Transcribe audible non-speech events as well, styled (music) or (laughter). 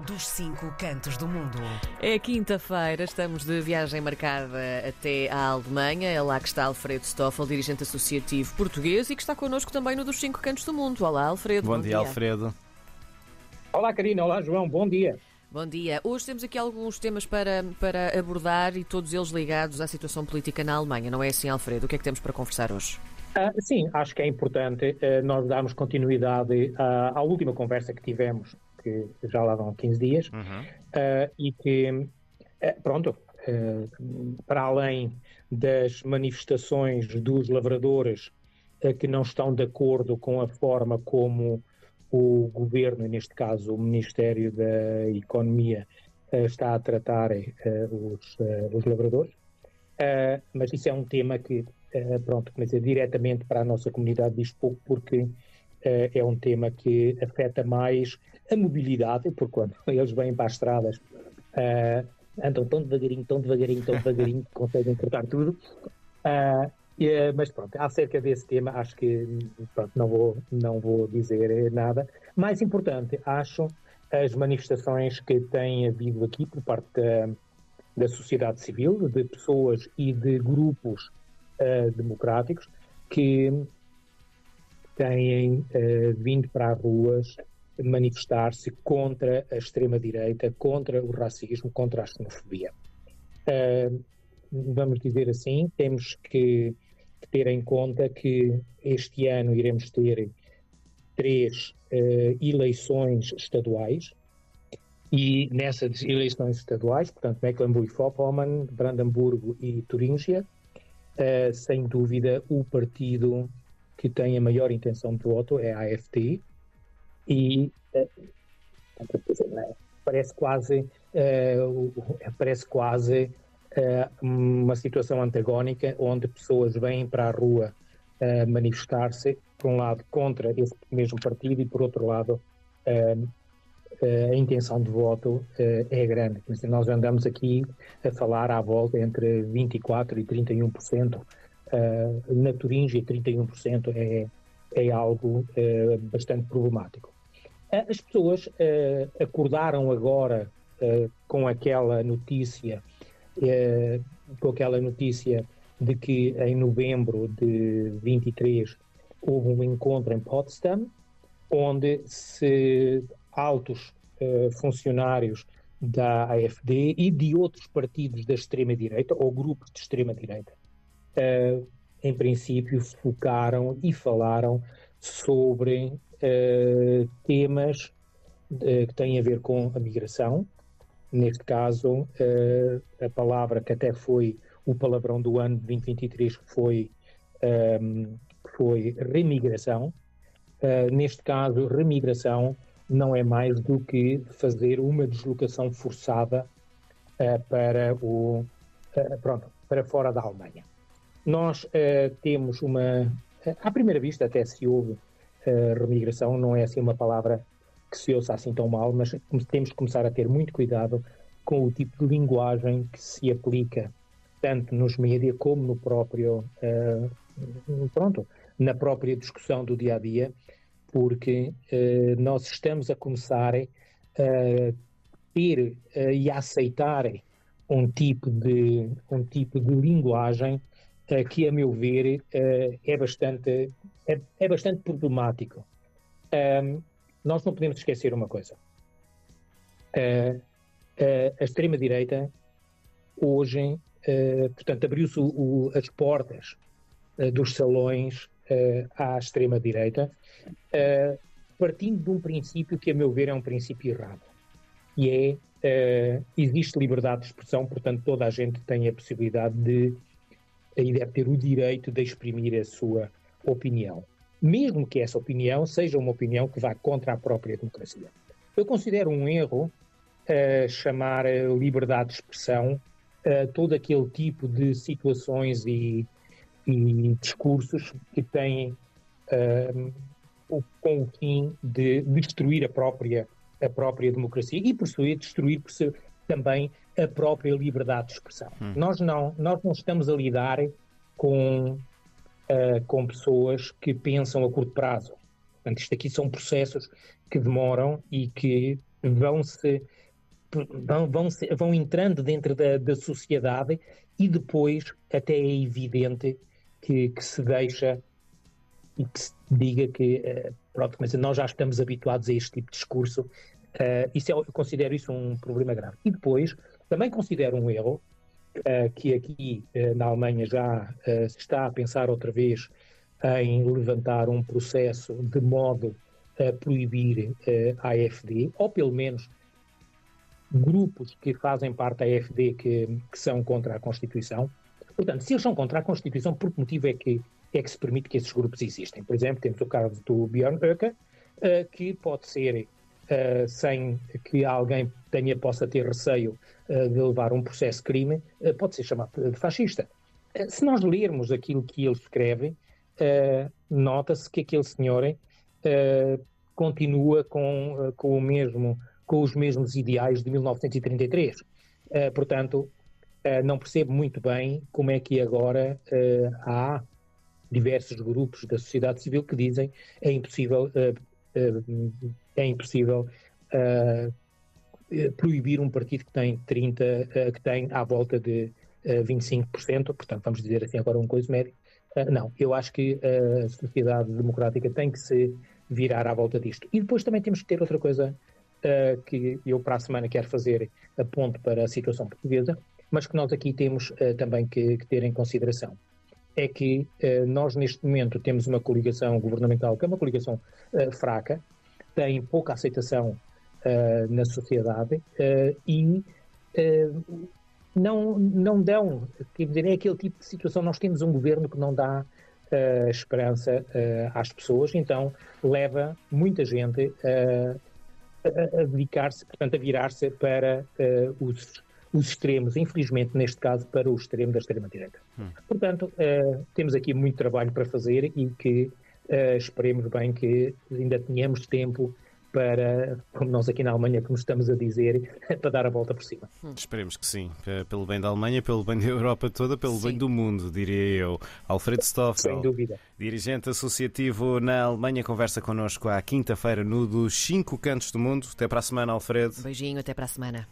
dos cinco cantos do mundo. É quinta-feira, estamos de viagem marcada até à Alemanha. É lá que está Alfredo Stoffel, dirigente associativo português e que está connosco também no dos cinco cantos do mundo. Olá, Alfredo. Bom, bom dia, dia, Alfredo. Olá, Karina. Olá, João. Bom dia. Bom dia. Hoje temos aqui alguns temas para, para abordar e todos eles ligados à situação política na Alemanha. Não é assim, Alfredo? O que é que temos para conversar hoje? Uh, sim, acho que é importante uh, nós darmos continuidade uh, à última conversa que tivemos que já lá vão 15 dias, uhum. uh, e que, uh, pronto, uh, para além das manifestações dos lavradores que não estão de acordo com a forma como o governo, neste caso o Ministério da Economia, está a tratar os, os lavradores, mas isso é um tema que, pronto, mas é diretamente para a nossa comunidade diz pouco, porque é um tema que afeta mais a mobilidade, porque quando (laughs) eles vêm para as estradas uh, andam tão devagarinho, tão devagarinho, tão devagarinho que conseguem cortar tudo. Uh, mas pronto, acerca desse tema, acho que pronto, não, vou, não vou dizer nada. Mais importante, acho as manifestações que têm havido aqui por parte da, da sociedade civil, de pessoas e de grupos uh, democráticos que têm uh, vindo para as ruas manifestar-se contra a extrema-direita, contra o racismo, contra a xenofobia. Uh, vamos dizer assim, temos que, ter em conta que este ano iremos ter três uh, eleições estaduais e nessas eleições estaduais, portanto, Mecklenburg-Vorpommern, Brandemburgo e Turíngia, uh, sem dúvida o partido que tem a maior intenção de voto é a AFD, e é, parece quase, uh, parece quase uh, uma situação antagónica onde pessoas vêm para a rua uh, manifestar-se, por um lado, contra esse mesmo partido e, por outro lado, a intenção de voto é grande. Nós andamos aqui a falar à volta entre 24% e 31%. na Turingia, 31% é, é algo bastante problemático. Eh, as pessoas acordaram agora com aquela notícia, com aquela notícia de que em novembro de 23 houve um encontro em Potsdam, onde se altos funcionários da AFD e de outros partidos da extrema-direita, ou grupos de extrema-direita, em princípio focaram e falaram sobre uh, temas uh, que têm a ver com a migração. Neste caso, uh, a palavra que até foi o palavrão do ano de 2023 foi, um, ehm, foi remigração. neste caso, remigração não é mais do que fazer uma deslocação forçada para o pronto para fora da Alemanha. Nós temos uma à primeira vista até se ouve remigração não é assim uma palavra que se ouça assim tão mal, mas temos que começar a ter muito cuidado com o tipo de linguagem que se aplica tanto nos mídias como no próprio uh, pronto na própria discussão do dia a dia porque uh, nós estamos a começar a ter uh, e a aceitar um tipo de um tipo de linguagem que a meu ver é bastante é, é bastante problemático. Um, nós não podemos esquecer uma coisa. Uh, uh, a extrema-direita, hoje, uh, portanto, abriu-se as portas dos salões à extrema-direita, partindo de um princípio que, a meu ver, é um princípio errado. E é, existe liberdade de expressão, portanto, toda a gente tem a possibilidade de, e deve ter o direito de exprimir a sua opinião, mesmo que essa opinião seja uma opinião que vá contra a própria democracia. Eu considero um erro uh, chamar liberdade de expressão uh, todo aquele tipo de situações e, e discursos que têm uh, o, com o fim de destruir a própria, a própria democracia e, por sua destruir por também a própria liberdade de expressão. Hum. Nós, não, nós não estamos a lidar com uh, com pessoas que pensam a curto prazo. Portanto, isto aqui são processos que demoram e que vão se vão, vão, vão entrando dentro da, da sociedade e depois até é evidente que, que se deixa e que se diga que, uh, pronto, mas nós já estamos habituados a este tipo de discurso. Uh, isso é, eu considero isso um problema grave. E depois, também considero um erro, uh, que aqui na Alemanha já se está a pensar outra vez em levantar um processo de modo a proibir a AFD, ou pelo menos grupos que fazem parte da AFD que, que são contra a Constituição. Portanto, se eles são contra a Constituição, por que motivo é que é que se permite que esses grupos existem. Por exemplo, temos o caso do Björn Höcke, uh, que pode ser, uh, sem que alguém tenha, possa ter receio uh, de levar um processo de crime, pode ser chamado de fascista. se nós lermos aquilo que ele escreve, nota-se que aquele senhor continua com, com, o mesmo, com os mesmos ideais de 1933. portanto, não percebo muito bem como é que agora há diversos grupos da sociedade civil que dizem é impossível, uh, uh, é impossível uh, proibir um partido que tem 30, que tem à volta de 25%, portanto, vamos dizer assim agora um coisa médio. não, eu acho que a sociedade democrática tem que se virar à volta disto. E depois também temos que ter outra coisa que eu para a semana quero fazer a ponto para a situação portuguesa, mas que nós aqui temos também que, que ter em consideração é que eh, nós, neste momento, temos uma coligação governamental que é uma coligação eh, fraca, tem pouca aceitação na sociedade e não, não dão, quer dizer, é aquele tipo de situação. Nós temos um governo que não dá esperança às pessoas, então leva muita gente a, a dedicar-se, portanto, a virar-se para os os extremos, infelizmente, neste caso, para o extremo da extrema-direita. Hum. Portanto, uh, temos aqui muito trabalho para fazer e que uh, esperemos bem que ainda tenhamos tempo para, como nós aqui na Alemanha, como estamos a dizer, (laughs) para dar a volta por cima. Hum. Esperemos que sim, pelo bem da Alemanha, pelo bem da Europa toda, pelo sim. bem do mundo, diria eu. Alfredo Stoffel, Sem dúvida. dirigente associativo na Alemanha, conversa connosco à quinta-feira no dos Cinco Cantos do Mundo. Até para a semana, Alfredo. Beijinho, até para a semana.